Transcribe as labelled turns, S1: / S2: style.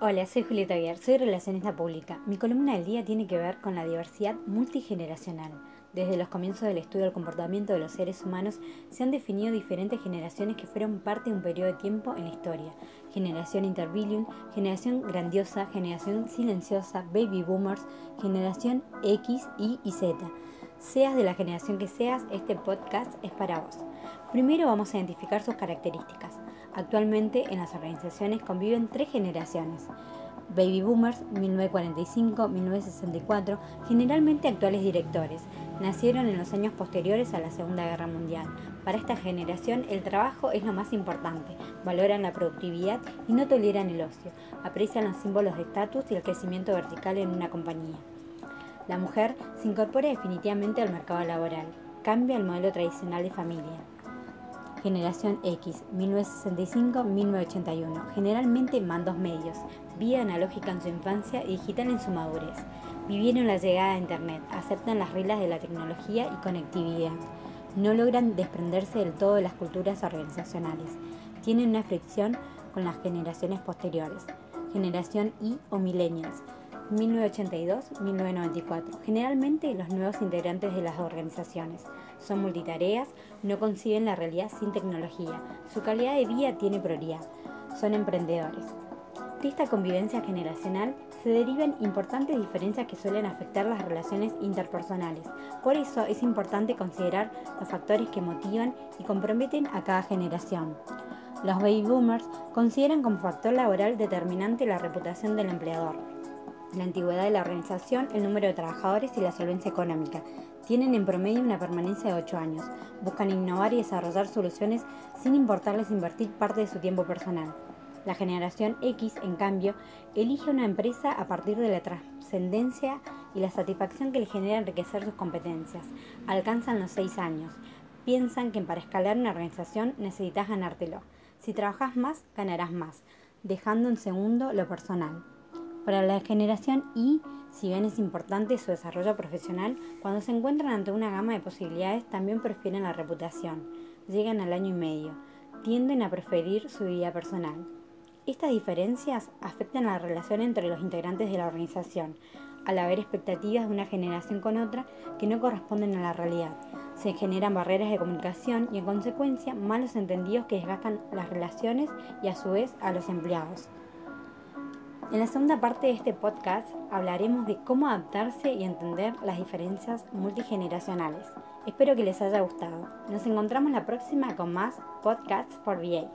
S1: Hola, soy Julieta Guiar, soy relacionista pública. Mi columna del día tiene que ver con la diversidad multigeneracional. Desde los comienzos del estudio del comportamiento de los seres humanos se han definido diferentes generaciones que fueron parte de un periodo de tiempo en la historia. Generación interbilium, generación grandiosa, generación silenciosa, baby boomers, generación X, Y y Z. Seas de la generación que seas, este podcast es para vos. Primero vamos a identificar sus características. Actualmente en las organizaciones conviven tres generaciones. Baby Boomers 1945-1964, generalmente actuales directores, nacieron en los años posteriores a la Segunda Guerra Mundial. Para esta generación el trabajo es lo más importante, valoran la productividad y no toleran el ocio, aprecian los símbolos de estatus y el crecimiento vertical en una compañía. La mujer se incorpora definitivamente al mercado laboral, cambia el modelo tradicional de familia. Generación X, 1965-1981, generalmente mandos medios, vida analógica en su infancia y digital en su madurez. Vivieron la llegada de Internet, aceptan las reglas de la tecnología y conectividad. No logran desprenderse del todo de las culturas organizacionales. Tienen una fricción con las generaciones posteriores. Generación Y o Millennials, 1982-1994. Generalmente los nuevos integrantes de las organizaciones son multitareas, no conciben la realidad sin tecnología, su calidad de vida tiene prioridad, son emprendedores. De esta convivencia generacional se derivan importantes diferencias que suelen afectar las relaciones interpersonales. Por eso es importante considerar los factores que motivan y comprometen a cada generación. Los baby boomers consideran como factor laboral determinante la reputación del empleador la antigüedad de la organización, el número de trabajadores y la solvencia económica. Tienen en promedio una permanencia de 8 años. Buscan innovar y desarrollar soluciones sin importarles invertir parte de su tiempo personal. La generación X, en cambio, elige una empresa a partir de la trascendencia y la satisfacción que le genera enriquecer sus competencias. Alcanzan los 6 años. Piensan que para escalar una organización necesitas ganártelo. Si trabajas más, ganarás más, dejando en segundo lo personal. Para la generación Y, si bien es importante su desarrollo profesional, cuando se encuentran ante una gama de posibilidades también prefieren la reputación. Llegan al año y medio. Tienden a preferir su vida personal. Estas diferencias afectan la relación entre los integrantes de la organización, al haber expectativas de una generación con otra que no corresponden a la realidad. Se generan barreras de comunicación y en consecuencia malos entendidos que desgastan las relaciones y a su vez a los empleados. En la segunda parte de este podcast hablaremos de cómo adaptarse y entender las diferencias multigeneracionales. Espero que les haya gustado. Nos encontramos la próxima con más podcasts por VA.